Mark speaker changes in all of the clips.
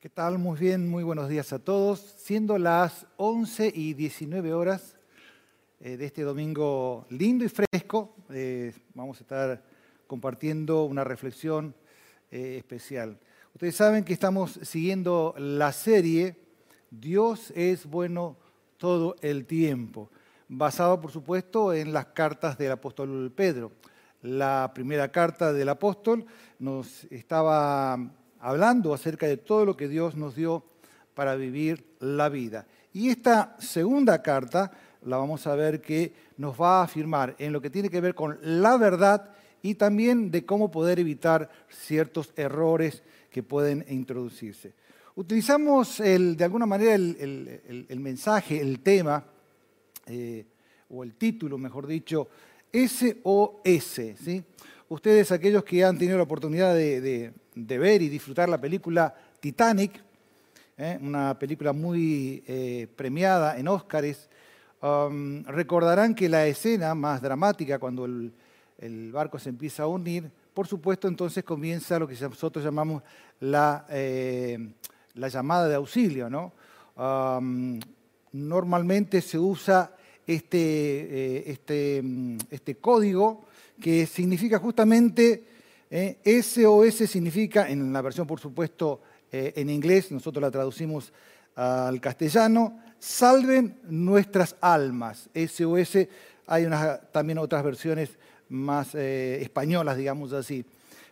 Speaker 1: ¿Qué tal? Muy bien, muy buenos días a todos. Siendo las 11 y 19 horas eh, de este domingo lindo y fresco, eh, vamos a estar compartiendo una reflexión eh, especial. Ustedes saben que estamos siguiendo la serie Dios es bueno todo el tiempo, basado por supuesto en las cartas del apóstol Pedro. La primera carta del apóstol nos estaba hablando acerca de todo lo que Dios nos dio para vivir la vida. Y esta segunda carta la vamos a ver que nos va a afirmar en lo que tiene que ver con la verdad y también de cómo poder evitar ciertos errores que pueden introducirse. Utilizamos de alguna manera el, mensaje, el tema, eh, o el título, mejor dicho, SOS. ¿sí? Ustedes, aquellos que han tenido la oportunidad de ver y disfrutar la película Titanic, ¿eh? una película muy eh, premiada en Óscares, um, recordarán que la escena más dramática cuando el, barco se empieza a unir, por supuesto entonces comienza lo que nosotros llamamos la, eh, la llamada de auxilio. Um, normalmente se usa este, este, este código que significa justamente SOS eh, significa, en la versión por supuesto eh, en inglés, nosotros la traducimos al castellano, salven nuestras almas. SOS, hay también otras versiones más eh, españolas, digamos así.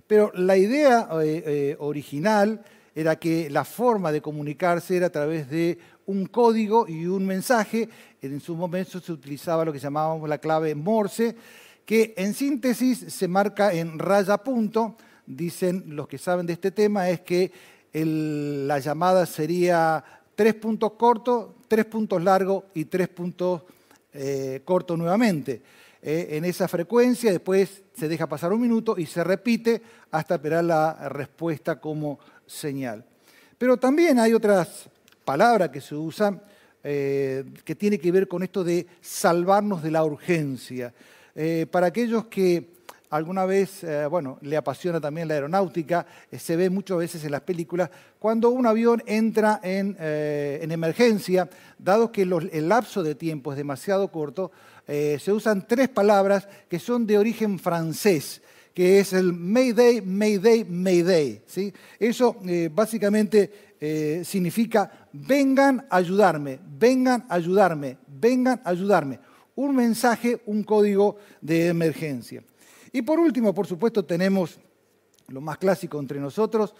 Speaker 1: Pero la idea original era que la forma de comunicarse era a través de un código y un mensaje. En su momento se utilizaba lo que llamábamos la clave Morse, que en síntesis se marca en raya punto. Dicen los que saben de este tema, es que la llamada sería tres puntos cortos, tres puntos largos y tres puntos eh, cortos nuevamente. Eh, en esa frecuencia, después se deja pasar un minuto y se repite hasta esperar la respuesta como señal. Pero también hay otras palabras que se usan eh, que tiene que ver con esto de salvarnos de la urgencia. Eh, para aquellos que alguna vez, eh, bueno, le apasiona también la aeronáutica, eh, se ve muchas veces en las películas, cuando un avión entra en, emergencia, dado que el lapso de tiempo es demasiado corto, se usan tres palabras que son de origen francés que es el Mayday, Mayday, Mayday. ¿sí? Eso básicamente significa vengan a ayudarme, vengan a ayudarme, vengan a ayudarme un mensaje, un código de emergencia. Y por último, por supuesto, tenemos lo más clásico entre nosotros,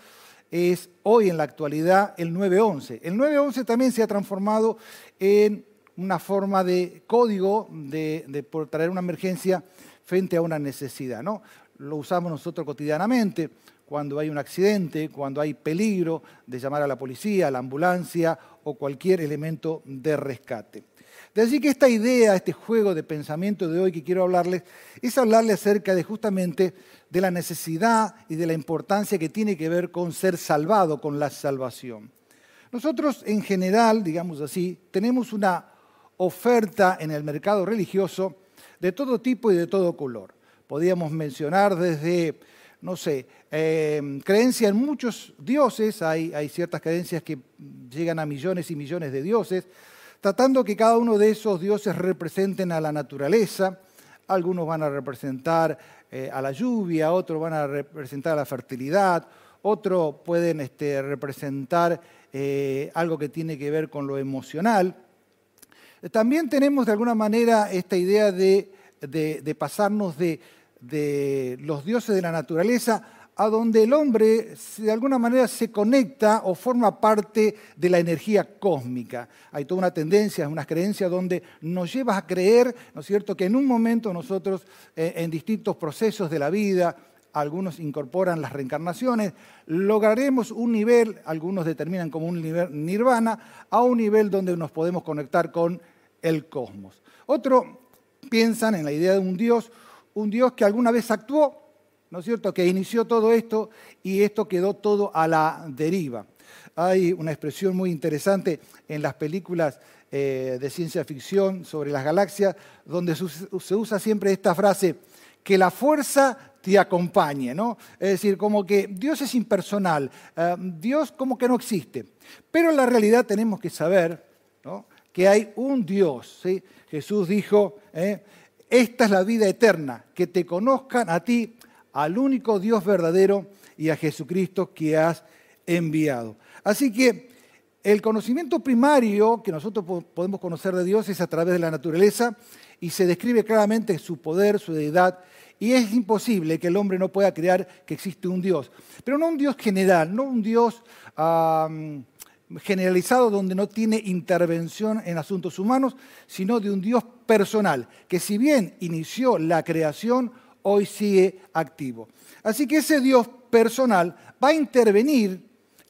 Speaker 1: es hoy en la actualidad el 911. El 911 también se ha transformado en una forma de código de, por traer una emergencia frente a una necesidad. ¿no? Lo usamos nosotros cotidianamente cuando hay un accidente, cuando hay peligro de llamar a la policía, a la ambulancia o cualquier elemento de rescate. Allí que esta idea, este juego de pensamiento de hoy que quiero hablarles, es hablarles acerca de justamente de la necesidad y de la importancia que tiene que ver con ser salvado, con la salvación. Nosotros en general, digamos así, tenemos una oferta en el mercado religioso de todo tipo y de todo color. Podríamos mencionar desde, no sé, eh, creencia en muchos dioses, hay ciertas creencias que llegan a millones y millones de dioses, tratando que cada uno de esos dioses representen a la naturaleza. Algunos van a representar eh, a la lluvia, otros van a representar a la fertilidad, otros pueden este, representar eh, algo que tiene que ver con lo emocional. También tenemos de alguna manera esta idea de, pasarnos de los dioses de la naturaleza a donde el hombre de alguna manera se conecta o forma parte de la energía cósmica. Hay toda una tendencia, unas creencias donde nos lleva a creer, ¿no es cierto?, que en un momento nosotros, eh, en distintos procesos de la vida, algunos incorporan las reencarnaciones, lograremos un nivel, algunos determinan como un nivel nirvana, a un nivel donde nos podemos conectar con el cosmos. Otros piensan en la idea de un Dios, un Dios que alguna vez actuó, ¿no es cierto?, que inició todo esto y esto quedó todo a la deriva. Hay una expresión muy interesante en las películas eh, de ciencia ficción sobre las galaxias, donde se usa siempre esta frase, que la fuerza te acompañe, ¿no? Es decir, como que Dios es impersonal, eh, Dios como que no existe. Pero en la realidad tenemos que saber que hay un Dios. Jesús dijo, ¿eh? esta es la vida eterna, que te conozcan a ti, al único Dios verdadero y a Jesucristo que has enviado. Así que el conocimiento primario que nosotros podemos conocer de Dios es a través de la naturaleza y se describe claramente su poder, su deidad, y es imposible que el hombre no pueda crear que existe un Dios. Pero no un Dios general, no un Dios generalizado donde no tiene intervención en asuntos humanos, sino de un Dios personal, que si bien inició la creación, hoy sigue activo. Así que ese Dios personal va a intervenir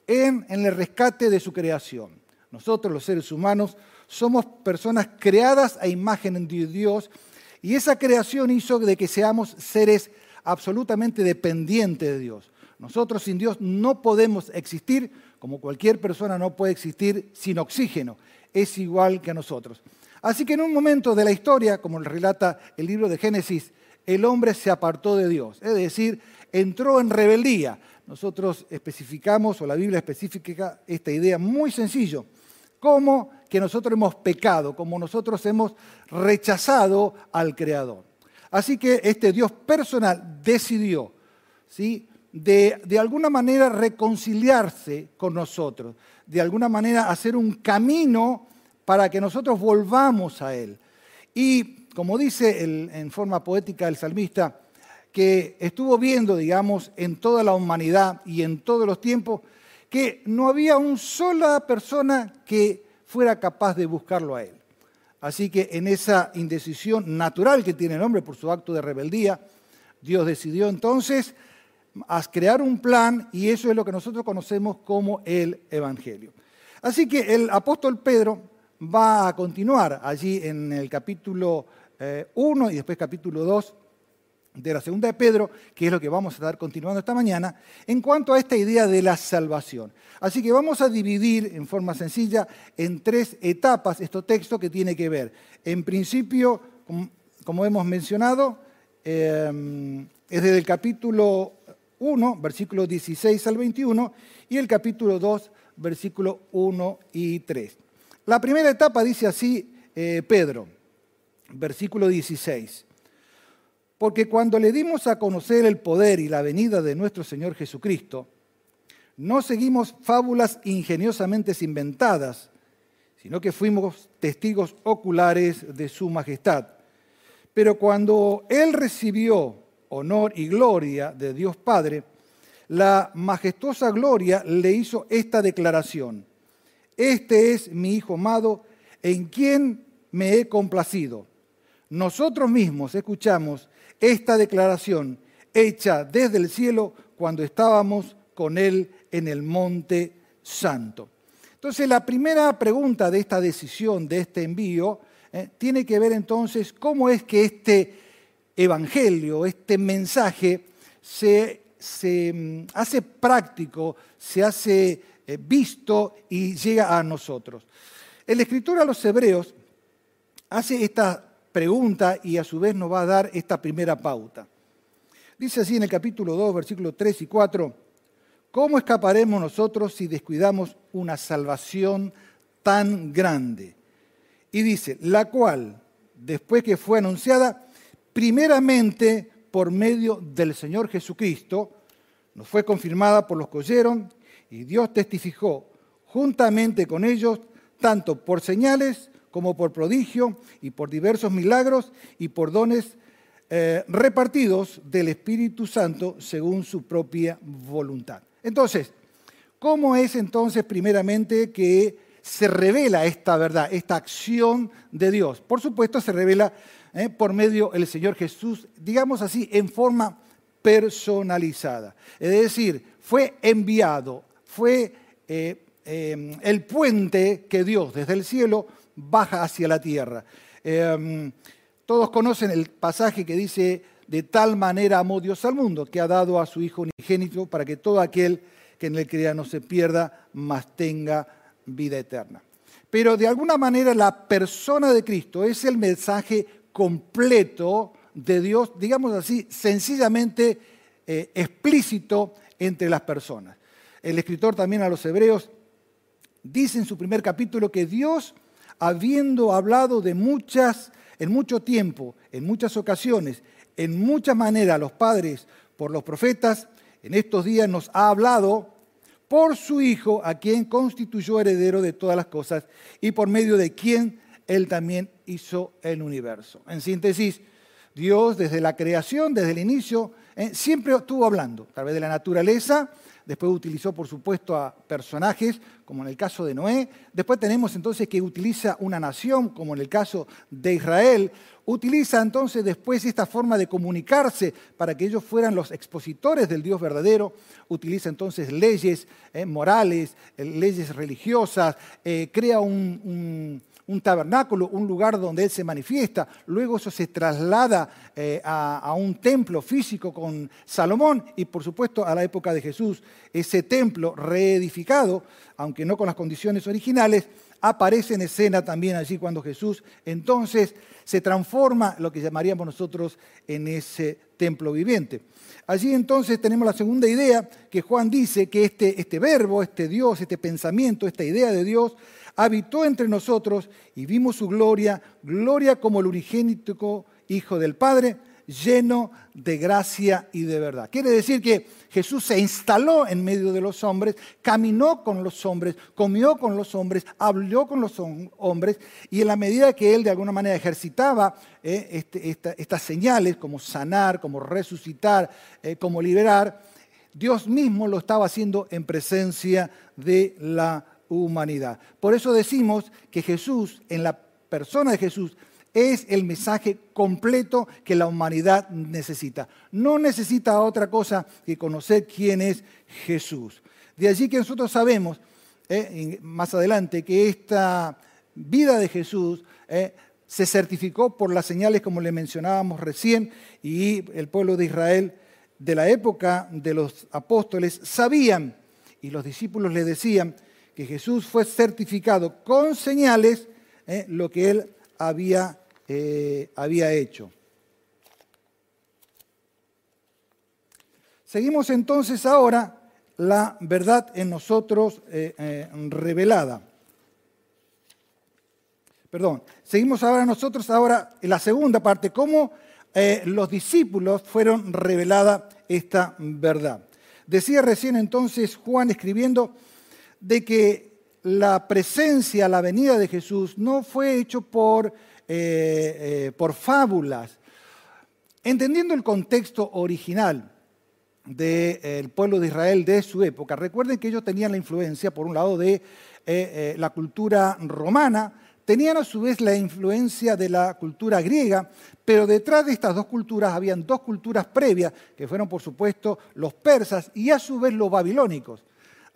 Speaker 1: en, el rescate de su creación. Nosotros los seres humanos somos personas creadas a imagen de Dios y esa creación hizo de que seamos seres absolutamente dependientes de Dios. Nosotros sin Dios no podemos existir, como cualquier persona no puede existir sin oxígeno. Es igual que nosotros. Así que en un momento de la historia, como relata el libro de Génesis, el hombre se apartó de Dios, es decir, entró en rebeldía. Nosotros especificamos, o la Biblia especifica esta idea muy sencillo, como que nosotros hemos pecado, como nosotros hemos rechazado al Creador. Así que este Dios personal decidió ¿sí? de, de alguna manera reconciliarse con nosotros, de alguna manera hacer un camino para que nosotros volvamos a Él. Y como dice en forma poética el salmista, que estuvo viendo, digamos, en toda la humanidad y en todos los tiempos, que no había una sola persona que fuera capaz de buscarlo a Él. Así que en esa indecisión natural que tiene el hombre por su acto de rebeldía, Dios decidió entonces crear un plan y eso es lo que nosotros conocemos como el Evangelio. Así que el apóstol Pedro va a continuar allí en el capítulo 1 eh, y después capítulo 2 de la segunda de Pedro, que es lo que vamos a estar continuando esta mañana, en cuanto a esta idea de la salvación. Así que vamos a dividir en forma sencilla en tres etapas este texto que tiene que ver. En principio, como hemos mencionado, eh, es desde el capítulo 1, versículo 16 al 21, y el capítulo 2, versículo 1 y 3. La primera etapa dice así eh, Pedro, versículo 16. Porque cuando le dimos a conocer el poder y la venida de nuestro Señor Jesucristo, no seguimos fábulas ingeniosamente inventadas, sino que fuimos testigos oculares de su majestad. Pero cuando Él recibió honor y gloria de Dios Padre, la majestuosa gloria le hizo esta declaración. Este es mi Hijo amado, en quien me he complacido. Nosotros mismos escuchamos esta declaración hecha desde el cielo cuando estábamos con Él en el monte santo. Entonces, la primera pregunta de esta decisión, de este envío, eh, tiene que ver entonces cómo es que este evangelio, este mensaje, se, mm, hace práctico, se hace eh, visto y llega a nosotros. El escritor a los hebreos hace esta pregunta y a su vez nos va a dar esta primera pauta. Dice así en el capítulo 2, versículos 3 y 4, ¿cómo escaparemos nosotros si descuidamos una salvación tan grande? Y dice, la cual, después que fue anunciada, primeramente por medio del Señor Jesucristo, nos fue confirmada por los que oyeron y Dios testificó juntamente con ellos, tanto por señales como por prodigio y por diversos milagros y por dones eh, repartidos del Espíritu Santo según su propia voluntad. Entonces, ¿cómo es entonces primeramente que se revela esta verdad, esta acción de Dios? Por supuesto, se revela eh, por medio del Señor Jesús, digamos así, en forma personalizada. Es decir, fue enviado, fue eh, el puente que Dios desde el cielo baja hacia la tierra. Em, todos conocen el pasaje que dice, de tal manera amó Dios al mundo, que ha dado a su Hijo unigénito para que todo aquel que en él crea no se pierda, mas tenga vida eterna. Pero de alguna manera la persona de Cristo es el mensaje completo de Dios, digamos así, sencillamente eh, explícito entre las personas. El escritor también a los hebreos dice en su primer capítulo que Dios, habiendo hablado de muchas, en mucho tiempo, en muchas ocasiones, en muchas maneras los padres por los profetas, en estos días nos ha hablado por su Hijo, a quien constituyó heredero de todas las cosas y por medio de quien Él también hizo el universo. En síntesis, Dios desde la creación, desde el inicio, eh, siempre estuvo hablando, a través de la naturaleza, después utilizó por supuesto a personajes, como en el caso de Noé, después tenemos entonces que utiliza una nación, como en el caso de Israel, utiliza entonces después esta forma de comunicarse para que ellos fueran los expositores del Dios verdadero, utiliza entonces leyes eh, morales, eh, leyes religiosas, eh, crea un, tabernáculo, un lugar donde Él se manifiesta, luego eso se traslada a, a un templo físico con Salomón y por supuesto a la época de Jesús, ese templo reedificado, aunque no con las condiciones originales, aparece en escena también allí cuando Jesús entonces se transforma lo que llamaríamos nosotros en ese templo viviente. Allí entonces tenemos la segunda idea que Juan dice que este, este verbo, este Dios, este pensamiento, esta idea de Dios habitó entre nosotros y vimos su gloria, gloria como el unigénito Hijo del Padre, lleno de gracia y de verdad. Quiere decir que Jesús se instaló en medio de los hombres, caminó con los hombres, comió con los hombres, habló con los hombres, y en la medida que él de alguna manera ejercitaba eh, este, estas señales, como sanar, como resucitar, eh, como liberar, Dios mismo lo estaba haciendo en presencia de la humanidad. Por eso decimos que Jesús, en la persona de Jesús, es el mensaje completo que la humanidad necesita. No necesita otra cosa que conocer quién es Jesús. De allí que nosotros sabemos, eh, más adelante, que esta vida de Jesús eh, se certificó por las señales como le mencionábamos recién y el pueblo de Israel de la época de los apóstoles sabían y los discípulos le decían que Jesús fue certificado con señales eh, lo que él había eh, había hecho. Seguimos entonces ahora la verdad en nosotros eh, revelada. Perdón, seguimos ahora nosotros ahora en la segunda parte, cómo los discípulos fueron revelada esta verdad. Decía recién entonces Juan escribiendo de que la presencia, la venida de Jesús no fue hecho por eh, eh, por fábulas. Entendiendo el contexto original del pueblo de Israel de su época, recuerden que ellos tenían la influencia, por un lado, de eh, la cultura romana, tenían a su vez la influencia de la cultura griega, pero detrás de estas dos culturas habían dos culturas previas, que fueron por supuesto los persas y a su vez los babilónicos.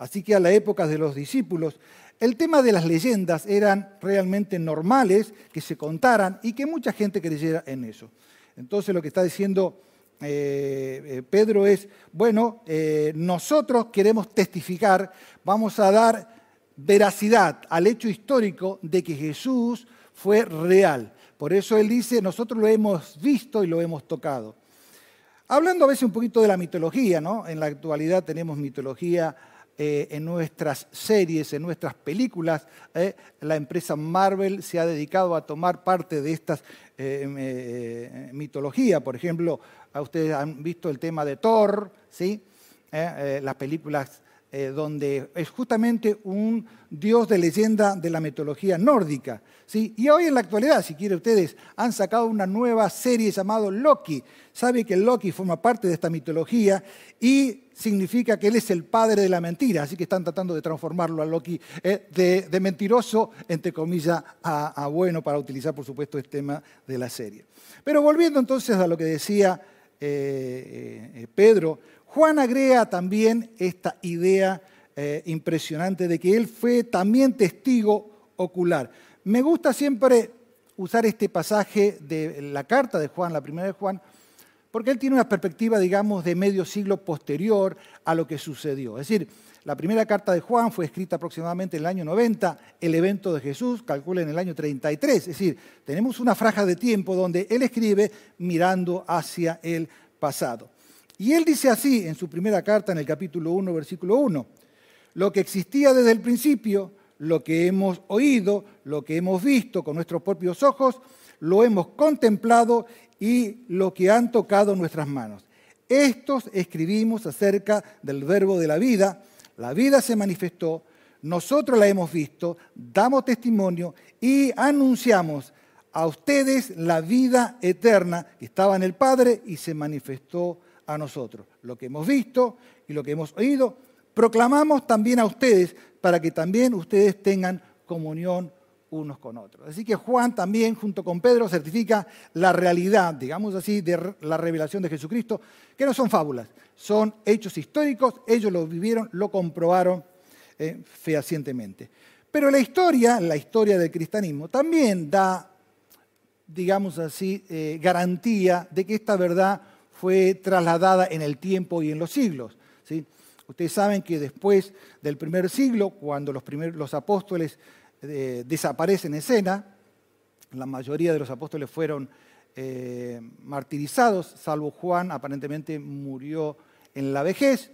Speaker 1: Así que a la época de los discípulos el tema de las leyendas eran realmente normales, que se contaran y que mucha gente creyera en eso. Entonces lo que está diciendo eh, eh, Pedro es, bueno, eh, nosotros queremos testificar, vamos a dar veracidad al hecho histórico de que Jesús fue real. Por eso él dice, nosotros lo hemos visto y lo hemos tocado. Hablando a veces un poquito de la mitología, ¿no? En la actualidad tenemos mitología eh, en nuestras series, en nuestras películas. Eh, la empresa Marvel se ha dedicado a tomar parte de estas eh, mitologías. Por ejemplo, ustedes han visto el tema de Thor, ¿sí? las películas donde es justamente un dios de leyenda de la mitología nórdica. ¿sí? Y hoy en la actualidad, si quieren ustedes, han sacado una nueva serie llamada Loki. Sabe que Loki forma parte de esta mitología y significa que él es el padre de la mentira, así que están tratando de transformarlo a Loki eh, de, mentiroso, entre comillas, a, bueno, para utilizar, por supuesto, este tema de la serie. Pero volviendo entonces a lo que decía eh, eh, Pedro, Juan agrega también esta idea impresionante de que él fue también testigo ocular. Me gusta siempre usar este pasaje de la carta de Juan, la primera de Juan, porque él tiene una perspectiva, digamos, de medio siglo posterior a lo que sucedió. Es decir, la primera carta de Juan fue escrita aproximadamente en el año 90, el evento de Jesús calcula en el año 33. Es decir, tenemos una franja de tiempo donde él escribe mirando hacia el pasado. Y él dice así en su primera carta, en el capítulo 1, versículo 1, lo que existía desde el principio, lo que hemos oído, lo que hemos visto con nuestros propios ojos, lo hemos contemplado y lo que han tocado nuestras manos. Estos escribimos acerca del verbo de la vida. La vida se manifestó, nosotros la hemos visto, damos testimonio y anunciamos a ustedes la vida eterna que estaba en el Padre y se manifestó a nosotros. Lo que hemos visto y lo que hemos oído, proclamamos también a ustedes para que también ustedes tengan comunión unos con otros. Así que Juan también, junto con Pedro, certifica la realidad, digamos así, de la revelación de Jesucristo, que no son fábulas, son hechos históricos, ellos lo vivieron, lo comprobaron eh, fehacientemente. Pero la historia, la historia del cristianismo, también da, digamos así, eh, garantía de que esta verdad fue trasladada en el tiempo y en los siglos. ¿sí? Ustedes saben que después del primer siglo, cuando los, apóstoles eh, desaparece en escena. La mayoría de los apóstoles fueron eh, martirizados, salvo Juan, aparentemente murió en la vejez.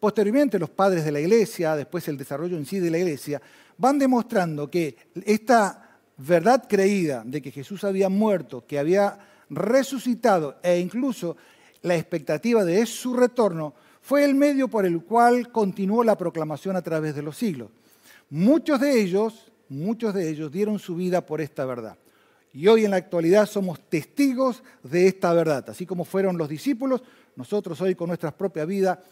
Speaker 1: Posteriormente, los padres de la iglesia, después el desarrollo en sí de la iglesia, van demostrando que esta verdad creída de que Jesús había muerto, que había resucitado e incluso la expectativa de su retorno, fue el medio por el cual continuó la proclamación a través de los siglos. Muchos de ellos muchos de ellos dieron su vida por esta verdad. Y hoy en la actualidad somos testigos de esta verdad. Así como fueron los discípulos, nosotros hoy con nuestra propia vida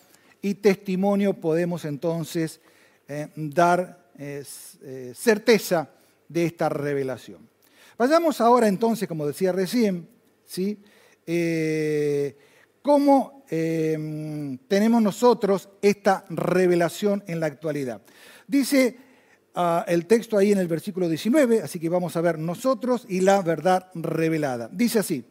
Speaker 1: y testimonio podemos entonces eh, dar eh, eh, certeza de esta revelación. Vayamos ahora entonces, como decía recién, ¿sí? cómo tenemos nosotros esta revelación en la actualidad. Dice el texto ahí en el versículo 19, así que vamos a ver nosotros y la verdad revelada. Dice así,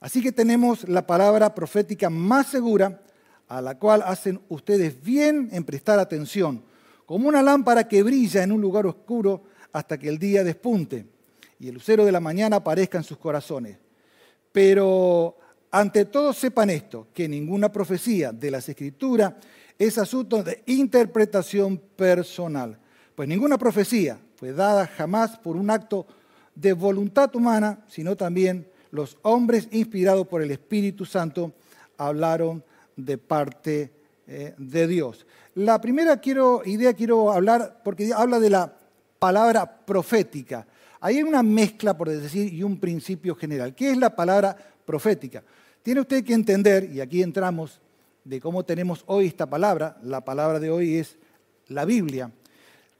Speaker 1: así que tenemos la palabra profética más segura, a la cual hacen ustedes bien en prestar atención, como una lámpara que brilla en un lugar oscuro hasta que el día despunte y el lucero de la mañana aparezca en sus corazones. Pero ante todo sepan esto, que ninguna profecía de las escrituras es asunto de interpretación personal pues ninguna profecía fue dada jamás por un acto de voluntad humana, sino también los hombres inspirados por el Espíritu Santo hablaron de parte eh, de Dios. La primera idea quiero hablar, porque habla de la palabra profética. Ahí hay una mezcla, por decir, y un principio general. ¿Qué es la palabra profética? Tiene usted que entender, y aquí entramos de cómo tenemos hoy esta palabra, la palabra de hoy es la Biblia.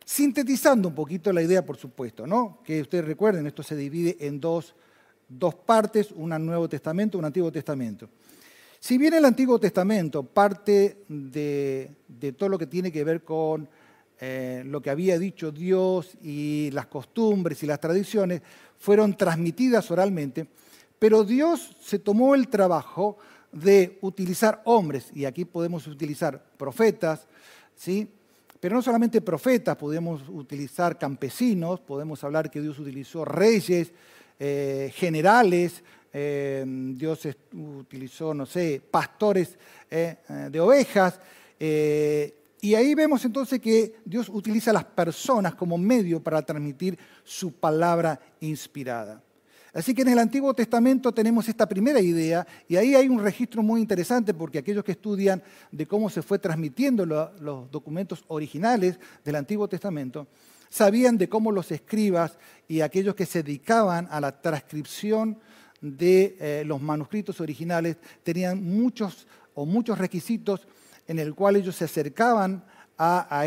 Speaker 1: Sintetizando un poquito la idea, por supuesto, ¿no? Que ustedes recuerden, esto se divide en dos, partes, un Nuevo Testamento, un Antiguo Testamento. Si bien el Antiguo Testamento parte de, todo lo que tiene que ver con eh, lo que había dicho Dios y las costumbres y las tradiciones, fueron transmitidas oralmente, pero Dios se tomó el trabajo de utilizar hombres, y aquí podemos utilizar profetas, ¿sí? Pero no solamente profetas, podemos utilizar campesinos, podemos hablar que Dios utilizó reyes, eh, generales, eh, Dios utilizó, no sé, pastores de ovejas. Y ahí vemos entonces que Dios utiliza a las personas como medio para transmitir su palabra inspirada. Así que en el Antiguo Testamento tenemos esta primera idea y ahí hay un registro muy interesante porque aquellos que estudian de cómo se fue transmitiendo los documentos originales del Antiguo Testamento, sabían de cómo los escribas y aquellos que se dedicaban a la transcripción de eh, los manuscritos originales tenían muchos o muchos requisitos en el cual ellos se acercaban a,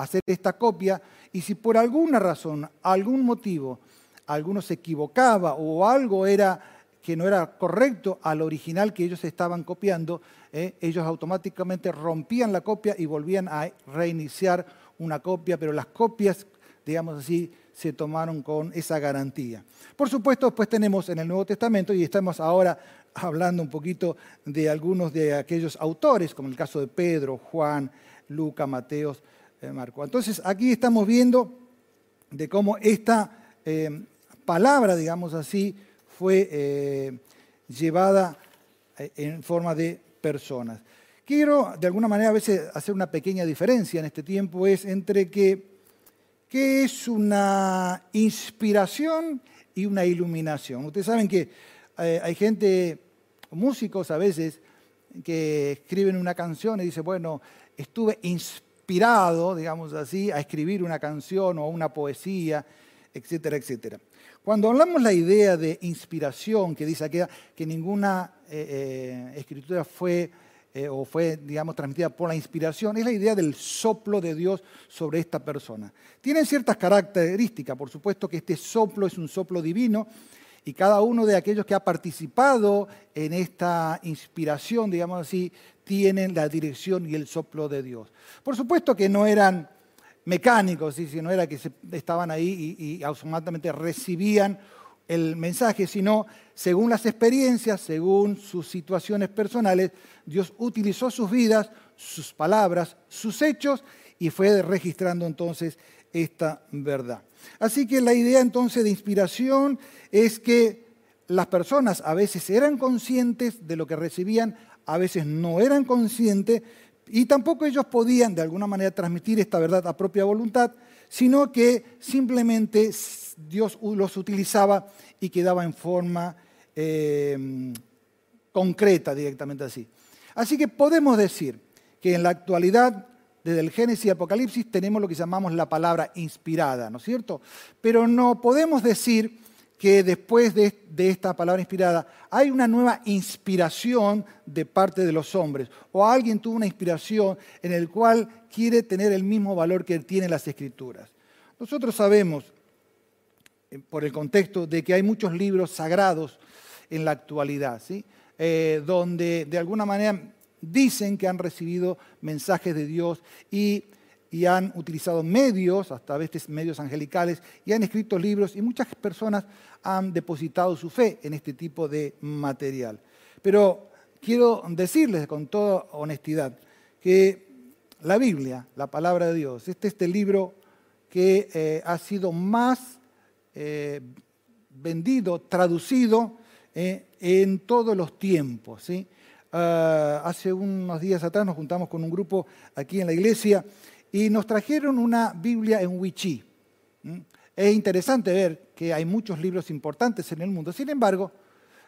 Speaker 1: hacer esta copia y si por alguna razón, algún motivo, alguno se equivocaba o algo era que no era correcto al original que ellos estaban copiando, eh, ellos automáticamente rompían la copia y volvían a reiniciar una copia, pero las copias, digamos así, se tomaron con esa garantía. Por supuesto, después tenemos en el Nuevo Testamento, y estamos ahora hablando un poquito de algunos de aquellos autores, como el caso de Pedro, Juan, Luca, Mateos, eh, Marco. Entonces aquí estamos viendo de cómo esta eh, palabra, digamos así, fue eh, llevada en forma de personas. Quiero de alguna manera a veces hacer una pequeña diferencia en este tiempo, es entre que, qué es una inspiración y una iluminación. Ustedes saben que hay gente, músicos a veces, que escriben una canción y dicen, bueno, estuve inspirado, digamos así, a escribir una canción o una poesía, etcétera, etcétera. Cuando hablamos la idea de inspiración, que dice aquí que ninguna eh, eh, escritura fue eh, o fue, digamos, transmitida por la inspiración, es la idea del soplo de Dios sobre esta persona. Tienen ciertas características, por supuesto que este soplo es un soplo divino, y cada uno de aquellos que ha participado en esta inspiración, digamos así, tienen la dirección y el soplo de Dios. Por supuesto que no eran mecánicos, sino era que estaban ahí y, y automáticamente recibían el mensaje, sino según las experiencias, según sus situaciones personales, Dios utilizó sus vidas, sus palabras, sus hechos y fue registrando entonces esta verdad. Así que la idea entonces de inspiración es que las personas a veces eran conscientes de lo que recibían, a veces no eran conscientes y tampoco ellos podían de alguna manera transmitir esta verdad a propia voluntad, sino que simplemente Dios los utilizaba y quedaba en forma eh, concreta directamente así. Así que podemos decir que en la actualidad desde el Génesis y Apocalipsis tenemos lo que llamamos la palabra inspirada, ¿no es cierto? Pero no podemos decir que después de, esta palabra inspirada hay una nueva inspiración de parte de los hombres o alguien tuvo una inspiración en el cual quiere tener el mismo valor que tienen las escrituras. Nosotros sabemos, eh, por el contexto, de que hay muchos libros sagrados en la actualidad, ¿sí? Eh, donde de alguna manera dicen que han recibido mensajes de Dios y, han utilizado medios, hasta veces medios angelicales, y han escrito libros y muchas personas han depositado su fe en este tipo de material. Pero quiero decirles con toda honestidad que la Biblia, la palabra de Dios, este es el libro que eh, ha sido más eh, vendido, traducido eh, en todos los tiempos. ¿sí? Ah, hace unos días atrás nos juntamos con un grupo aquí en la iglesia y nos trajeron una Biblia en Wichí. Es interesante ver que hay muchos libros importantes en el mundo. Sin embargo,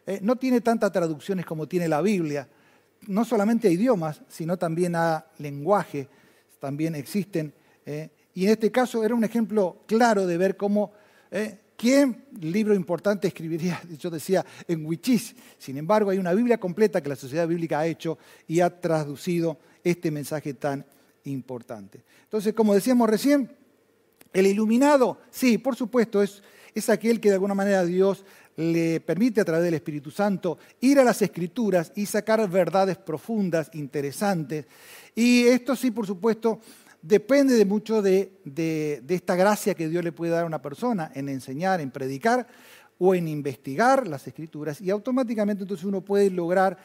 Speaker 1: eh, no tiene tantas traducciones como tiene la Biblia. No solamente a idiomas, sino también a lenguaje. También existen. Eh, y en este caso era un ejemplo claro de ver cómo eh, ¿Qué libro importante escribiría? Yo decía en Wichis. Sin embargo, hay una Biblia completa que la Sociedad Bíblica ha hecho y ha traducido este mensaje tan importante. Entonces, como decíamos recién, el iluminado, sí, por supuesto, es, es aquel que de alguna manera Dios le permite a través del Espíritu Santo ir a las escrituras y sacar verdades profundas, interesantes. Y esto sí, por supuesto, depende de mucho de, esta gracia que Dios le puede dar a una persona en enseñar, en predicar o en investigar las escrituras y automáticamente entonces uno puede lograr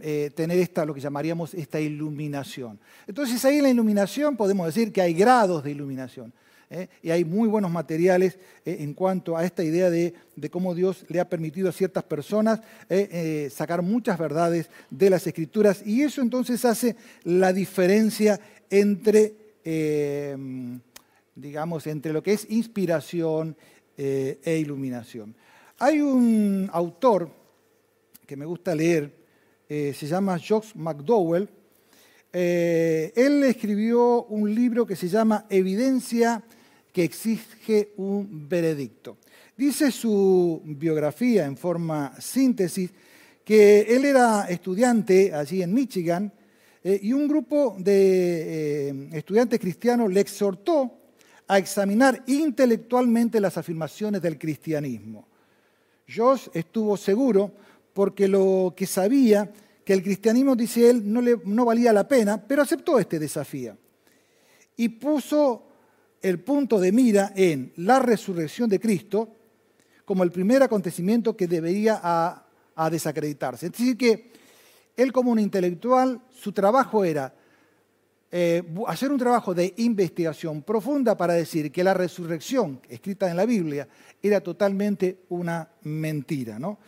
Speaker 1: eh, tener lo que llamaríamos esta iluminación. Entonces ahí en la iluminación podemos decir que hay grados de iluminación. ¿eh? Y hay muy buenos materiales eh, en cuanto a esta idea de, de, cómo Dios le ha permitido a ciertas personas sacar muchas verdades de las escrituras. Y eso entonces hace la diferencia entre eh, digamos, entre lo que es inspiración eh, e iluminación. Hay un autor que me gusta leer, eh, se llama Josh McDowell. él escribió un libro que se llama Evidencia que exige un veredicto. Dice su biografía en forma síntesis que él era estudiante allí en Michigan eh, y un grupo de eh, estudiantes cristianos le exhortó a examinar intelectualmente las afirmaciones del cristianismo. Josh estuvo seguro porque lo que sabía que el cristianismo, dice él, no, valía la pena, pero aceptó este desafío. Y puso el punto de mira en la resurrección de Cristo como el primer acontecimiento que debería a desacreditarse. Es decir, que él como un intelectual, su trabajo era eh, hacer un trabajo de investigación profunda para decir que la resurrección escrita en la Biblia era totalmente una mentira. ¿no?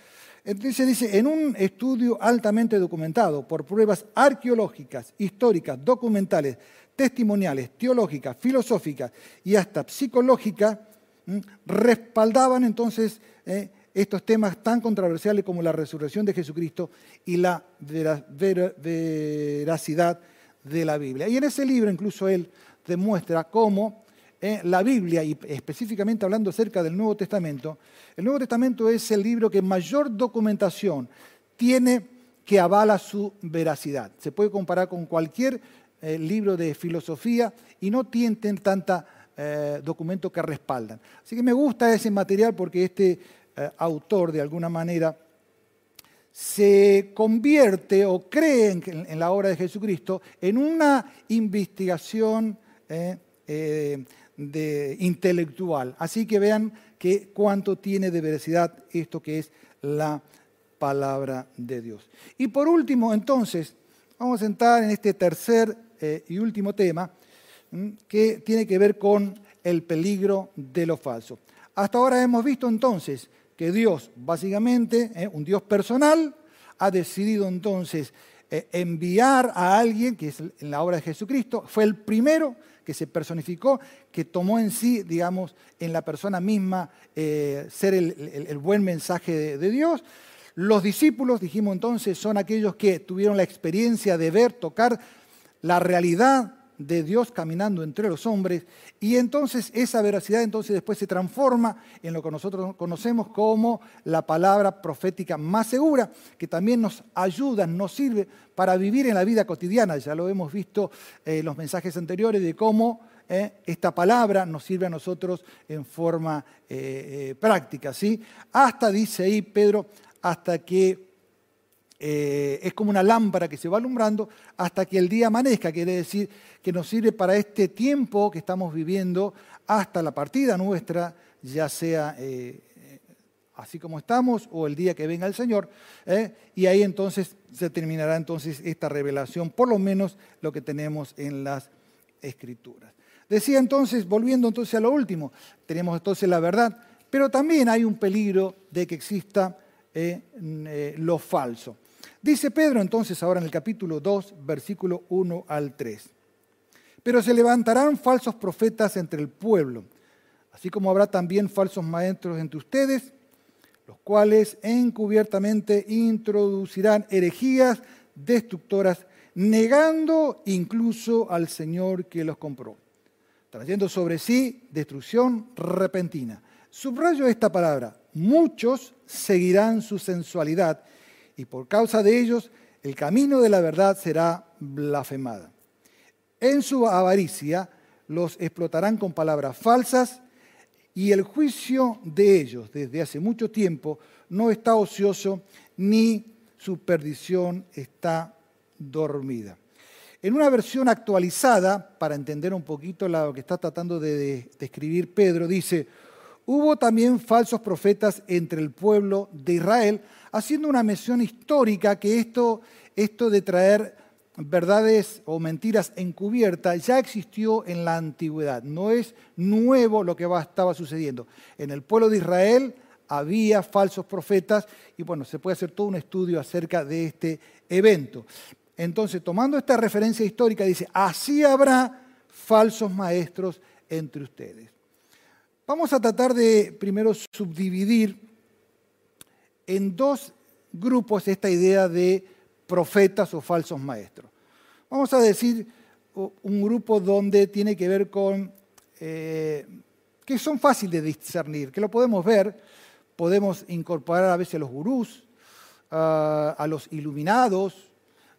Speaker 1: Entonces dice, en un estudio altamente documentado por pruebas arqueológicas, históricas, documentales, testimoniales, teológicas, filosóficas y hasta psicológicas, respaldaban entonces eh, estos temas tan controversiales como la resurrección de Jesucristo y la veracidad de la Biblia. Y en ese libro incluso él demuestra cómo eh, la Biblia, y específicamente hablando acerca del Nuevo Testamento, el Nuevo Testamento es el libro que mayor documentación tiene que avala su veracidad. Se puede comparar con cualquier eh, libro de filosofía y no tienen tanta eh, documento que respaldan. Así que me gusta ese material porque este autor de alguna manera se convierte o cree en, la obra de Jesucristo en una investigación de intelectual. Así que vean que cuánto tiene de veracidad esto que es la palabra de Dios. Y por último, entonces, vamos a entrar en este tercer eh, y último tema que tiene que ver con el peligro de lo falso. Hasta ahora hemos visto entonces que Dios, básicamente, eh, un Dios personal, ha decidido entonces eh, enviar a alguien, que es en la obra de Jesucristo, fue el primero que se personificó, que tomó en sí, digamos, en la persona misma eh, ser el, buen mensaje de Dios. Los discípulos, dijimos entonces, son aquellos que tuvieron la experiencia de ver, tocar la realidad de Dios caminando entre los hombres y entonces esa veracidad entonces después se transforma en lo que nosotros conocemos como la palabra profética más segura, que también nos ayuda, nos sirve para vivir en la vida cotidiana. Ya lo hemos visto en los mensajes anteriores de cómo eh, esta palabra nos sirve a nosotros en forma eh, eh, práctica. ¿sí? Hasta, dice ahí Pedro, hasta que eh, es como una lámpara que se va alumbrando hasta que el día amanezca, quiere decir que nos sirve para este tiempo que estamos viviendo hasta la partida nuestra, ya sea eh, así como estamos o el día que venga el Señor, ¿eh? y ahí entonces se terminará entonces esta revelación, por lo menos lo que tenemos en las Escrituras. Decía entonces, volviendo entonces a lo último, tenemos entonces la verdad, pero también hay un peligro de que exista lo falso. Dice Pedro entonces ahora en el capítulo 2, versículo 1 al 3. Pero se levantarán falsos profetas entre el pueblo, así como habrá también falsos maestros entre ustedes, los cuales encubiertamente introducirán herejías destructoras, negando incluso al Señor que los compró, trayendo sobre sí destrucción repentina. Subrayo esta palabra, muchos seguirán su sensualidad y por causa de ellos el camino de la verdad será blasfemada. En su avaricia los explotarán con palabras falsas y el juicio de ellos desde hace mucho tiempo no está ocioso ni su perdición está dormida. En una versión actualizada, para entender un poquito lo que está tratando de describir Pedro, dice, hubo también falsos profetas entre el pueblo de Israel, haciendo una mención histórica que esto, esto de traer verdades o mentiras encubiertas ya existió en la antigüedad. No es nuevo lo que estaba sucediendo. En el pueblo de Israel había falsos profetas y bueno, se puede hacer todo un estudio acerca de este evento. Entonces, tomando esta referencia histórica, dice, así habrá falsos maestros entre ustedes. Vamos a tratar de primero subdividir en dos grupos esta idea de profetas o falsos maestros. Vamos a decir un grupo donde tiene que ver con, eh, que son fáciles de discernir, que lo podemos ver, podemos incorporar a veces a los gurús, a los iluminados,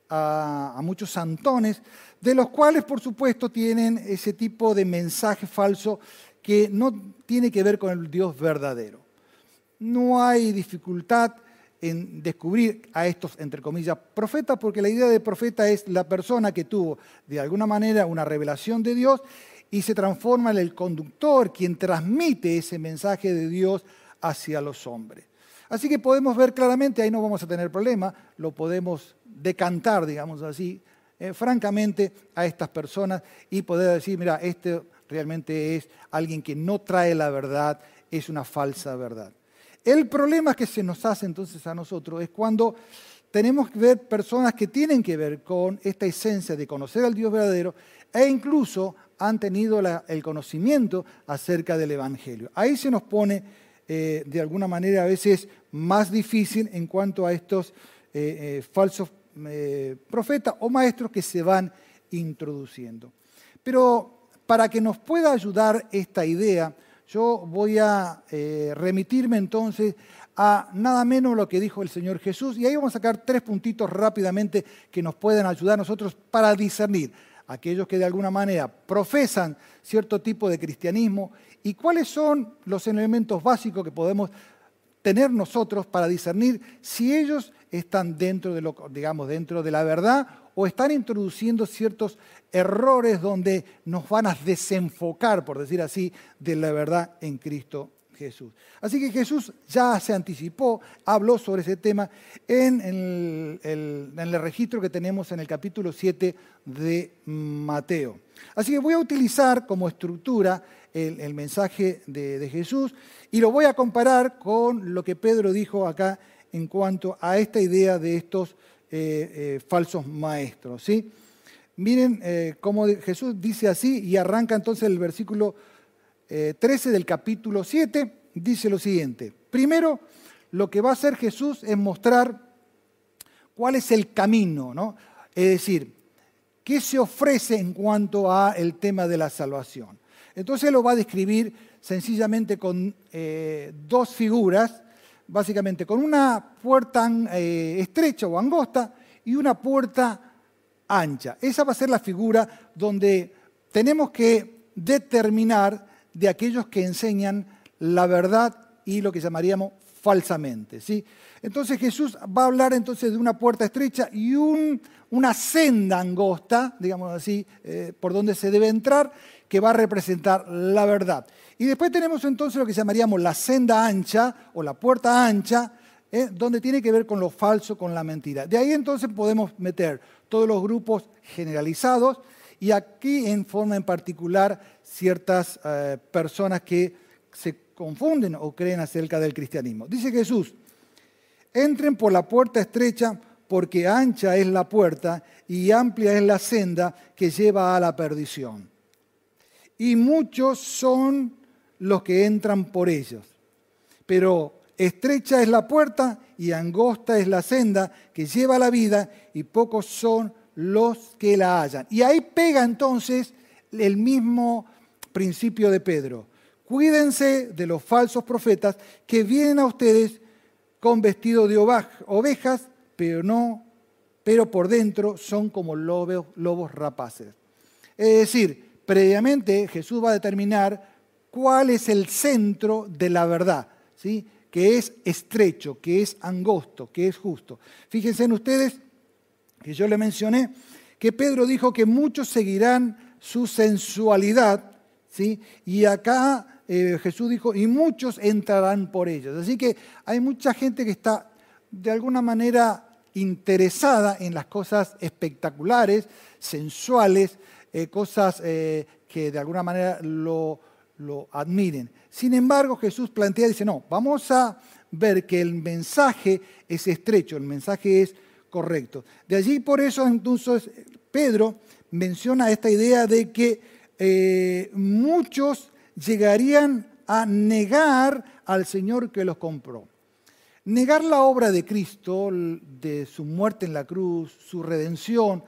Speaker 1: a, a, muchos santones, de los cuales por supuesto tienen ese tipo de mensaje falso que no tiene que ver con el Dios verdadero no hay dificultad en descubrir a estos, entre comillas, profetas, porque la idea de profeta es la persona que tuvo de alguna manera una revelación de Dios y se transforma en el conductor, quien transmite ese mensaje de Dios hacia los hombres. Así que podemos ver claramente, ahí no vamos a tener problema, lo podemos decantar, digamos así, eh, francamente a estas personas y poder decir, mira, este realmente es alguien que no trae la verdad, es una falsa verdad. El problema que se nos hace entonces a nosotros es cuando tenemos que ver personas que tienen que ver con esta esencia de conocer al Dios verdadero e incluso han tenido el conocimiento acerca del Evangelio. Ahí se nos pone eh, de alguna manera a veces más difícil en cuanto a estos eh, eh, falsos profetas o maestros que se van introduciendo. Pero para que nos pueda ayudar esta idea, yo voy a remitirme entonces a nada menos lo que dijo el Señor Jesús. Y ahí vamos a sacar tres puntitos rápidamente que nos pueden ayudar a nosotros para discernir aquellos que de alguna manera profesan cierto tipo de cristianismo y cuáles son los elementos básicos que podemos tener nosotros para discernir si ellos están dentro de lo, digamos, dentro de la verdad o están introduciendo ciertos errores donde nos van a desenfocar, por decir así, de la verdad en Cristo Jesús. Así que Jesús ya se anticipó, habló sobre ese tema en el, registro que tenemos en el capítulo 7 de Mateo. Así que voy a utilizar como estructura el, mensaje de, Jesús y lo voy a comparar con lo que Pedro dijo acá en cuanto a esta idea de estos eh, eh, falsos maestros. ¿sí? Miren eh, cómo Jesús dice así y arranca entonces el versículo 13 del capítulo 7, dice lo siguiente. Primero, lo que va a hacer Jesús es mostrar cuál es el camino, ¿no? Es decir, qué se ofrece en cuanto a el tema de la salvación. Entonces lo va a describir sencillamente con eh, dos figuras, básicamente con una puerta eh, estrecha o angosta y una puerta ancha. Esa va a ser la figura donde tenemos que determinar de aquellos que enseñan la verdad y lo que llamaríamos falsamente. ¿sí? Entonces Jesús va a hablar entonces de una puerta estrecha y una senda angosta, digamos así, eh, por donde se debe entrar, que va a representar la verdad. Y después tenemos entonces lo que llamaríamos la senda ancha o la puerta ancha, eh, donde tiene que ver con lo falso, con la mentira. De ahí entonces podemos meter todos los grupos generalizados y aquí en forma en particular ciertas eh, personas que se confunden o creen acerca del cristianismo. Dice Jesús, entren por la puerta estrecha porque ancha es la puerta y amplia es la senda que lleva a la perdición. Y muchos son los que entran por ellos. Pero estrecha es la puerta y angosta es la senda que lleva a la vida y pocos son los que la hallan. Y ahí pega entonces el mismo principio de Pedro. Cuídense de los falsos profetas que vienen a ustedes con vestido de ovejas, pero no, pero por dentro son como lobos, lobos rapaces. Es decir, previamente Jesús va a determinar cuál es el centro de la verdad, ¿sí? que es estrecho, que es angosto, que es justo. Fíjense en ustedes que yo le mencioné, que Pedro dijo que muchos seguirán su sensualidad, ¿sí? y acá eh, Jesús dijo, y muchos entrarán por ellos. Así que hay mucha gente que está de alguna manera interesada en las cosas espectaculares, sensuales, eh, cosas eh, que de alguna manera lo, lo admiren. Sin embargo, Jesús plantea, dice, no, vamos a ver que el mensaje es estrecho, el mensaje es correcto. De allí por eso entonces Pedro menciona esta idea de que eh, muchos llegarían a negar al Señor que los compró. Negar la obra de Cristo, de su muerte en la cruz, su redención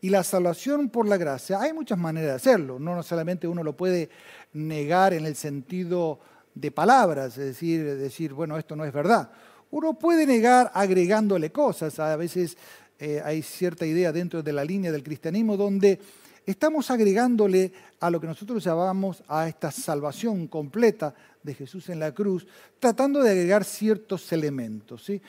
Speaker 1: y la salvación por la gracia, hay muchas maneras de hacerlo. No solamente uno lo puede negar en el sentido de palabras, es decir, decir, bueno, esto no es verdad. Uno puede negar agregándole cosas. A veces eh, hay cierta idea dentro de la línea del cristianismo donde estamos agregándole a lo que nosotros llamamos a esta salvación completa de Jesús en la cruz, tratando de agregar ciertos elementos. ¿sí?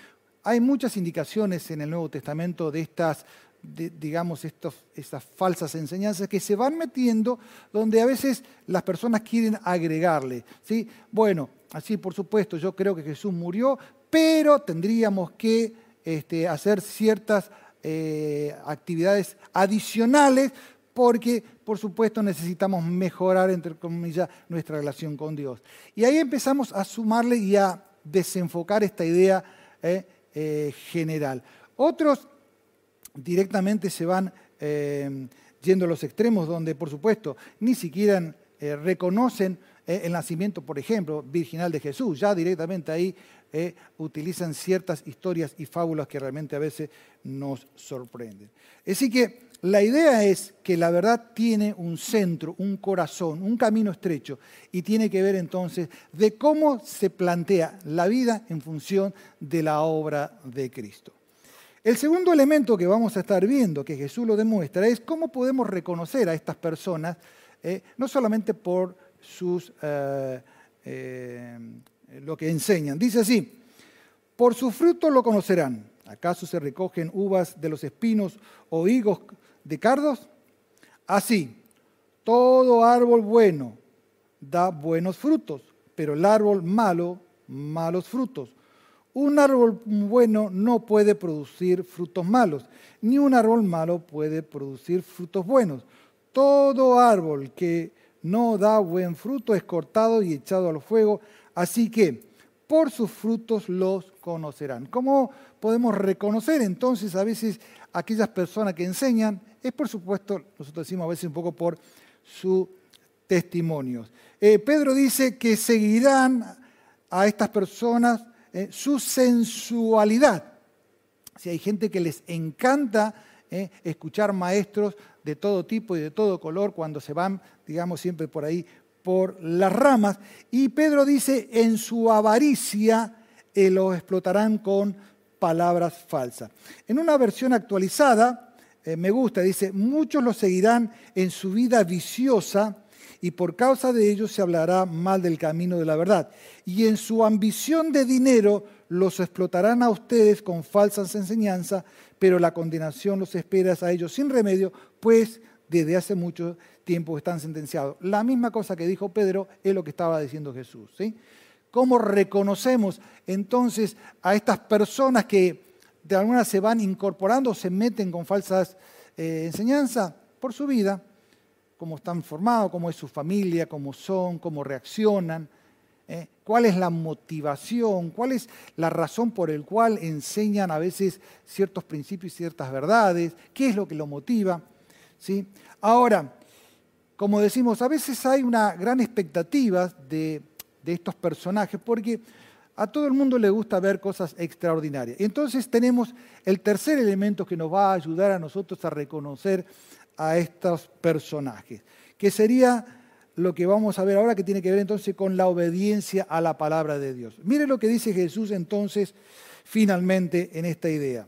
Speaker 1: Hay muchas indicaciones en el Nuevo Testamento de estas digamos, estas falsas enseñanzas que se van metiendo donde a veces las personas quieren agregarle. ¿sí? Bueno, así por supuesto, yo creo que Jesús murió, pero tendríamos que este, hacer ciertas eh, actividades adicionales porque, por supuesto, necesitamos mejorar, entre comillas, nuestra relación con Dios. Y ahí empezamos a sumarle y a desenfocar esta idea eh, eh, general. Otros directamente se van yendo a los extremos donde, por supuesto, ni siquiera reconocen el nacimiento, por ejemplo, virginal de Jesús. Ya directamente ahí eh, utilizan ciertas historias y fábulas que realmente a veces nos sorprenden. Así que la idea es que la verdad tiene un centro, un corazón, un camino estrecho y tiene que ver entonces de cómo se plantea la vida en función de la obra de Cristo. El segundo elemento que vamos a estar viendo, que Jesús lo demuestra, es cómo podemos reconocer a estas personas, eh, no solamente por sus eh, lo que enseñan. Dice así, por su fruto lo conocerán. ¿Acaso se recogen uvas de los espinos o higos de cardos? Así, todo árbol bueno da buenos frutos, pero el árbol malo, malos frutos. Un árbol bueno no puede producir frutos malos, ni un árbol malo puede producir frutos buenos. Todo árbol que no da buen fruto es cortado y echado al fuego. Así que por sus frutos los conocerán. ¿Cómo podemos reconocer entonces a veces aquellas personas que enseñan? Es por supuesto, nosotros decimos a veces un poco por sus testimonios. Eh, Pedro dice que seguirán a estas personas eh, su sensualidad. Si hay gente que les encanta eh, escuchar maestros de todo tipo y de todo color cuando se van, digamos, siempre por ahí por las ramas. Y Pedro dice, en su avaricia eh, lo explotarán con palabras falsas. En una versión actualizada, eh, me gusta, dice, muchos lo seguirán en su vida viciosa y por causa de ello se hablará mal del camino de la verdad. Y en su ambición de dinero los explotarán a ustedes con falsas enseñanzas, pero la condenación los espera a ellos sin remedio, pues desde hace mucho tiempo están sentenciados. La misma cosa que dijo Pedro es lo que estaba diciendo Jesús. ¿sí? ¿Cómo reconocemos entonces a estas personas que de alguna se van incorporando, se meten con falsas eh, enseñanzas por su vida? cómo están formados, cómo es su familia, cómo son, cómo reaccionan, ¿eh? cuál es la motivación, cuál es la razón por el cual enseñan a veces ciertos principios y ciertas verdades, qué es lo que lo motiva. ¿Sí? Ahora, como decimos, a veces hay una gran expectativa de, estos personajes porque a todo el mundo le gusta ver cosas extraordinarias. Entonces tenemos el tercer elemento que nos va a ayudar a nosotros a reconocer a estos personajes, que sería lo que vamos a ver ahora que tiene que ver entonces con la obediencia a la palabra de Dios. Mire lo que dice Jesús entonces finalmente en esta idea.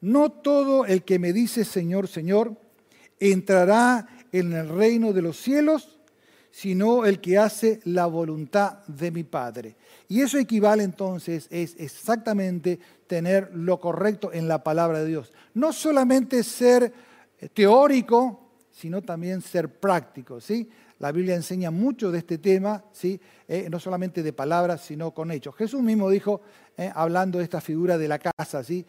Speaker 1: No todo el que me dice Señor, Señor, entrará en el reino de los cielos, sino el que hace la voluntad de mi Padre. Y eso equivale entonces, es exactamente tener lo correcto en la palabra de Dios. No solamente ser eh, teórico, sino también ser práctico. ¿sí? La Biblia enseña mucho de este tema, ¿sí? Eh, no solamente de palabras, sino con hechos. Jesús mismo dijo, eh, hablando de esta figura de la casa, ¿sí?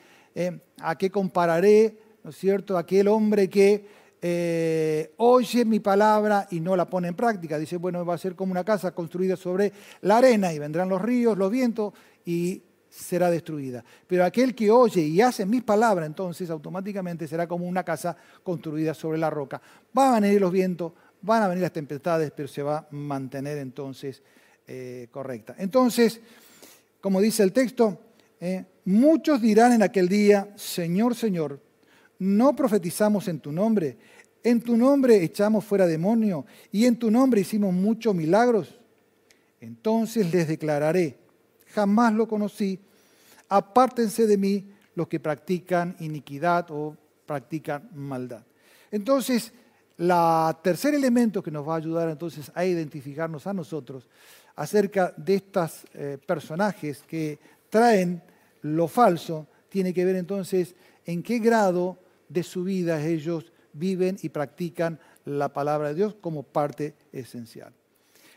Speaker 1: ¿a qué compararé, ¿no es cierto?, aquel hombre que eh, oye mi palabra y no la pone en práctica. Dice, bueno, va a ser como una casa construida sobre la arena y vendrán los ríos, los vientos y será destruida. Pero aquel que oye y hace mis palabras, entonces automáticamente será como una casa construida sobre la roca. Van a venir los vientos, van a venir las tempestades, pero se va a mantener entonces eh, correcta. Entonces, como dice el texto, eh, muchos dirán en aquel día, Señor, Señor, no profetizamos en tu nombre en tu nombre echamos fuera demonios y en tu nombre hicimos muchos milagros. Entonces les declararé, jamás lo conocí, apártense de mí los que practican iniquidad o practican maldad. Entonces, el tercer elemento que nos va a ayudar entonces a identificarnos a nosotros acerca de estos eh, personajes que traen lo falso, tiene que ver entonces en qué grado de su vida ellos viven y practican la palabra de Dios como parte esencial.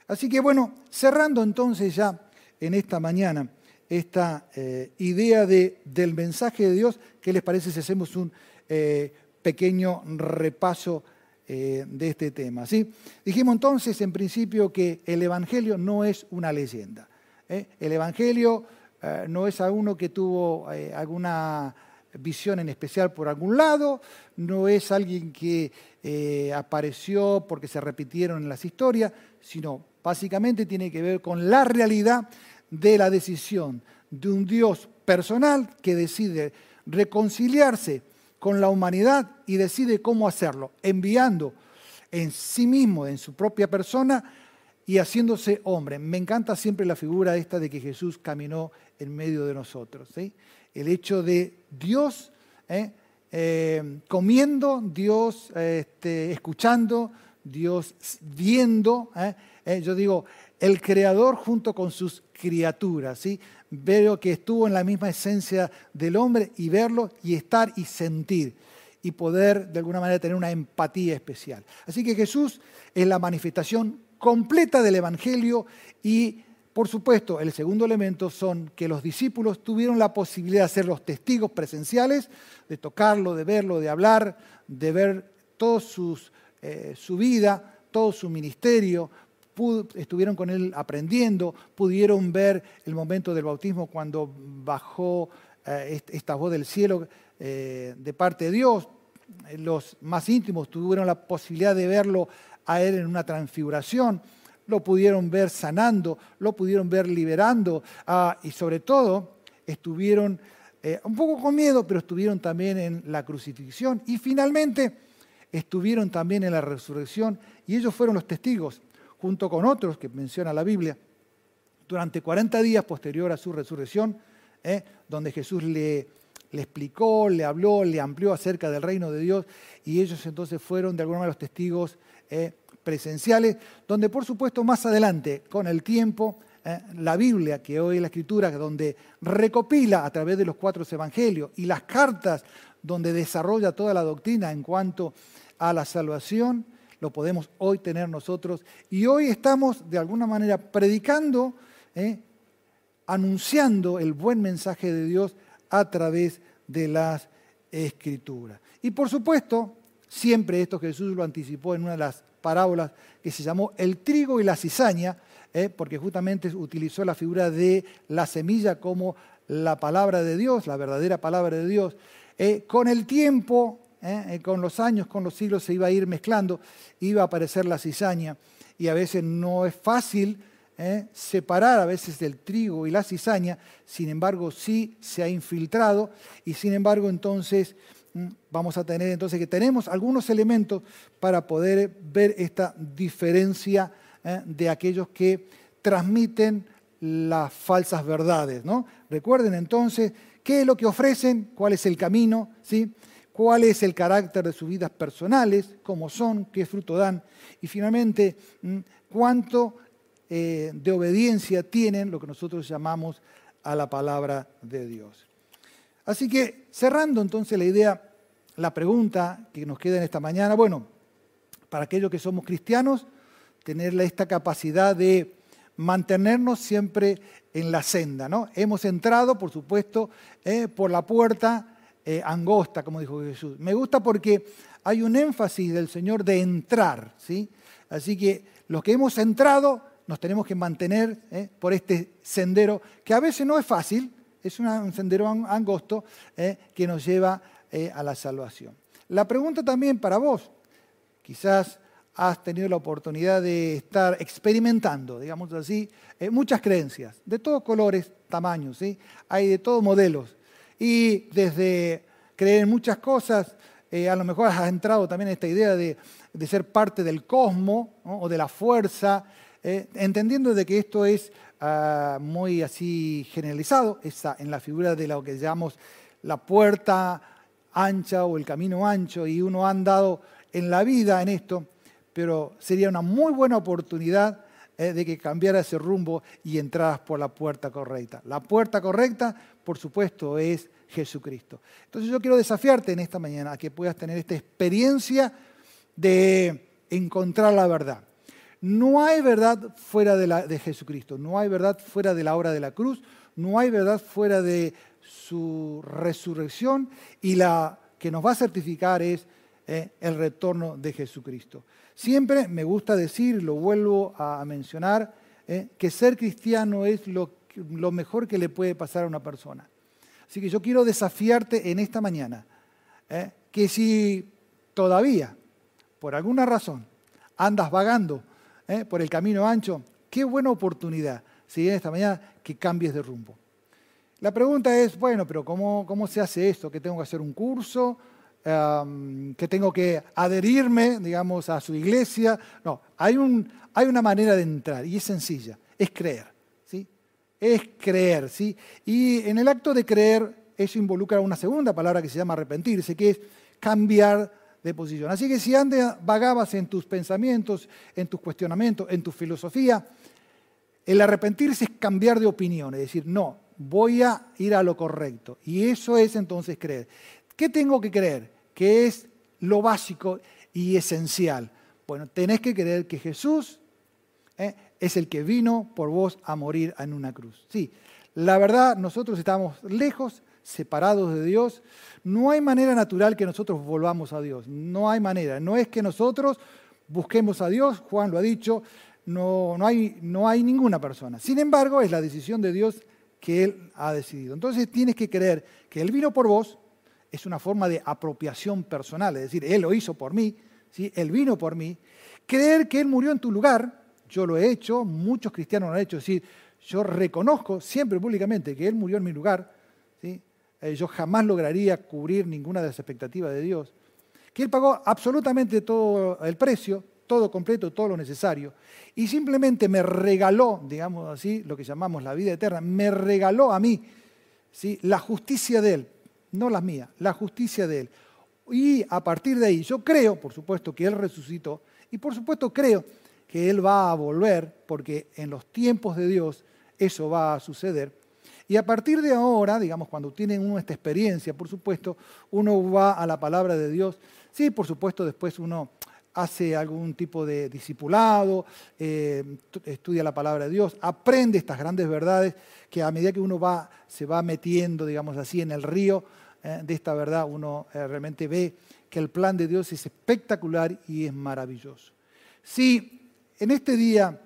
Speaker 1: Así que bueno, cerrando entonces ya en esta mañana, esta eh, idea de, del mensaje de Dios. ¿Qué les parece si hacemos un eh, pequeño repaso eh, de este tema? ¿sí? Dijimos entonces en principio que el Evangelio no es una leyenda. El Evangelio no es a uno que tuvo alguna visión en especial por algún lado, no es alguien que apareció porque se repitieron en las historias, sino básicamente tiene que ver con la realidad de la decisión de un Dios personal que decide reconciliarse con la humanidad y decide cómo hacerlo, enviando en sí mismo, en su propia persona y haciéndose hombre. Me encanta siempre la figura esta de que Jesús caminó en medio de nosotros. El hecho de Dios ¿eh? Eh, comiendo, Dios este, escuchando, Dios viendo. ¿eh? Yo digo, el creador junto con sus criaturas. ¿sí? Veo que estuvo en la misma esencia del hombre y verlo y estar y sentir y poder de alguna manera tener una empatía especial. Así que Jesús es la manifestación completa del Evangelio y por supuesto el segundo elemento son que los discípulos tuvieron la posibilidad de ser los testigos presenciales, de tocarlo, de verlo, de hablar, de ver toda eh, su vida, todo su ministerio, estuvieron con él aprendiendo, pudieron ver el momento del bautismo cuando bajó eh, esta voz del cielo eh, de parte de Dios. Los más íntimos tuvieron la posibilidad de verlo a él en una transfiguración, lo pudieron ver sanando, lo pudieron ver liberando ah, y sobre todo estuvieron eh, un poco con miedo, pero estuvieron también en la crucifixión y finalmente estuvieron también en la resurrección y ellos fueron los testigos junto con otros que menciona la Biblia, durante 40 días posterior a su resurrección, ¿eh? donde Jesús le, explicó, le habló, le amplió acerca del reino de Dios y ellos entonces fueron de alguna manera los testigos ¿eh? Presenciales, donde por supuesto más adelante, con el tiempo, ¿eh? la Biblia, que hoy es la escritura, donde recopila a través de los cuatro evangelios y las cartas donde desarrolla toda la doctrina en cuanto a la salvación, lo podemos hoy tener nosotros. Y hoy estamos de alguna manera predicando, ¿eh? anunciando el buen mensaje de Dios a través de las escrituras. Y por supuesto, siempre esto Jesús lo anticipó en una de las parábolas que se llamó el trigo y la cizaña, ¿eh? porque justamente utilizó la figura de la semilla como la palabra de Dios, la verdadera palabra de Dios. Eh, con el tiempo ¿eh? Con los años, con los siglos se iba a ir mezclando, iba a aparecer la cizaña y a veces no es fácil separar a veces el trigo y la cizaña, sin embargo sí se ha infiltrado y sin embargo entonces vamos a tener entonces que tenemos algunos elementos para poder ver esta diferencia de aquellos que transmiten las falsas verdades. ¿no? Recuerden entonces qué es lo que ofrecen, cuál es el camino, ¿sí? cuál es el carácter de sus vidas personales, cómo son, qué fruto dan, y finalmente mm, cuánto eh, de obediencia tienen lo que nosotros llamamos a la palabra de Dios. Así que cerrando entonces la idea, la pregunta que nos queda en esta mañana, bueno, para aquellos que somos cristianos, tener esta capacidad de mantenernos siempre en la senda. ¿no? Hemos entrado, por supuesto, eh, por la puerta eh, angosta, como dijo Jesús. Me gusta porque hay un énfasis del Señor de entrar, ¿sí? Así que los que hemos entrado nos tenemos que mantener ¿eh? por este sendero, que a veces no es fácil, es un sendero angosto ¿eh? que nos lleva a la salvación. La pregunta también para vos, quizás has tenido la oportunidad de estar experimentando, digamos así, muchas creencias, de todos colores, tamaños, ¿sí? hay de todos modelos. Y desde creer en muchas cosas, eh, a lo mejor has entrado también en esta idea de, ser parte del cosmos o de la fuerza, eh, entendiendo de que esto es ah, muy así generalizado, está en la figura de lo que llamamos la puerta ancha o el camino ancho, y uno ha andado en la vida en esto, pero sería una muy buena oportunidad eh, de que cambiara ese rumbo y entraras por la puerta correcta. La puerta correcta por supuesto, es Jesucristo. Entonces yo quiero desafiarte en esta mañana a que puedas tener esta experiencia de encontrar la verdad. No hay verdad fuera de, la, Jesucristo, no hay verdad fuera de la obra de la cruz, no hay verdad fuera de su resurrección y la que nos va a certificar es eh, el retorno de Jesucristo. Siempre me gusta decir, lo vuelvo a mencionar, eh, que ser cristiano es lo, lo mejor que le puede pasar a una persona. Así que yo quiero desafiarte en esta mañana, eh, que si todavía, por alguna razón, andas vagando por el camino ancho, qué buena oportunidad, si esta mañana, que cambies de rumbo. La pregunta es, bueno, pero ¿cómo, cómo se hace esto? ¿Que tengo que hacer un curso? ¿Que tengo que adherirme, digamos, a su iglesia? No, hay, un, hay una manera de entrar y es sencilla, es creer, ¿sí? Es creer, ¿sí? Y en el acto de creer, eso involucra una segunda palabra que se llama arrepentirse, que es cambiar de posición. Así que si vagabas en tus pensamientos, en tus cuestionamientos, en tu filosofía, el arrepentirse es cambiar de opinión, es decir, no, voy a ir a lo correcto. Y eso es entonces creer. ¿Qué tengo que creer? Que es lo básico y esencial. Bueno, tenés que creer que Jesús ¿eh? es el que vino por vos a morir en una cruz. Sí, la verdad, nosotros estamos lejos, separados de Dios. No hay manera natural que nosotros volvamos a Dios. No hay manera. No es que nosotros busquemos a Dios, Juan lo ha dicho, no, no, hay, no hay ninguna persona. Sin embargo, es la decisión de Dios que Él ha decidido. Entonces tienes que creer que Él vino por vos, es una forma de apropiación personal, es decir, Él lo hizo por mí, ¿sí? Él vino por mí. Creer que Él murió en tu lugar, yo lo he hecho, muchos cristianos lo han hecho, es decir, yo reconozco siempre públicamente que Él murió en mi lugar, ¿sí? Eh, yo jamás lograría cubrir ninguna de las expectativas de Dios, que Él pagó absolutamente todo el precio, todo completo, todo lo necesario, y simplemente me regaló, digamos así, lo que llamamos la vida eterna, me regaló a mí ¿sí? la justicia de Él, no la mía, la justicia de Él. Y a partir de ahí, yo creo, por supuesto, que Él resucitó, y por supuesto creo que Él va a volver, porque en los tiempos de Dios eso va a suceder. Y a partir de ahora, digamos, cuando tienen uno esta experiencia, por supuesto, uno va a la palabra de Dios. Sí, por supuesto, después uno hace algún tipo de discipulado, eh, estudia la palabra de Dios, aprende estas grandes verdades que a medida que uno va, se va metiendo, digamos así, en el río eh, de esta verdad, uno eh, realmente ve que el plan de Dios es espectacular y es maravilloso. Si en este día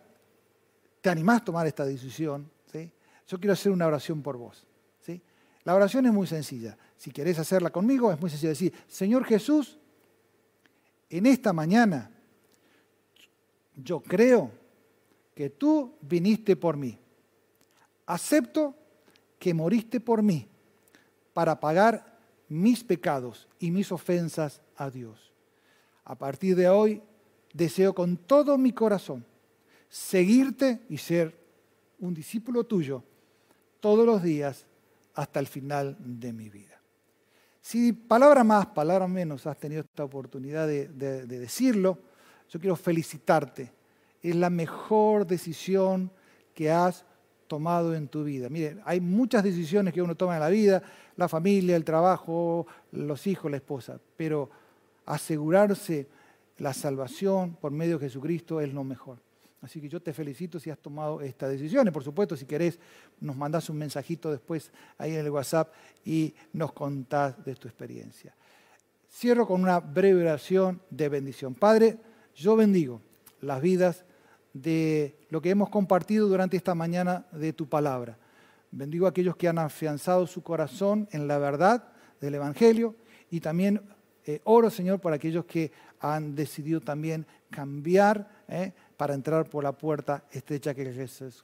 Speaker 1: te animás a tomar esta decisión, yo quiero hacer una oración por vos. ¿sí? La oración es muy sencilla. Si querés hacerla conmigo, es muy sencilla decir, Señor Jesús, en esta mañana, yo creo que tú viniste por mí. Acepto que moriste por mí para pagar mis pecados y mis ofensas a Dios. A partir de hoy, deseo con todo mi corazón seguirte y ser un discípulo tuyo todos los días hasta el final de mi vida. Si palabra más, palabra menos has tenido esta oportunidad de, decirlo, yo quiero felicitarte. Es la mejor decisión que has tomado en tu vida. Mire, hay muchas decisiones que uno toma en la vida, la familia, el trabajo, los hijos, la esposa, pero asegurarse la salvación por medio de Jesucristo es lo mejor. Así que yo te felicito si has tomado esta decisión. Y por supuesto, si querés, nos mandás un mensajito después ahí en el WhatsApp y nos contás de tu experiencia. Cierro con una breve oración de bendición. Padre, yo bendigo las vidas de lo que hemos compartido durante esta mañana de tu palabra. Bendigo a aquellos que han afianzado su corazón en la verdad del Evangelio y también eh, oro, Señor, por aquellos que han decidido también cambiar. Eh, para entrar por la puerta estrecha que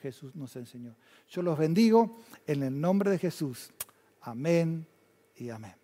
Speaker 1: Jesús nos enseñó. Yo los bendigo en el nombre de Jesús. Amén y amén.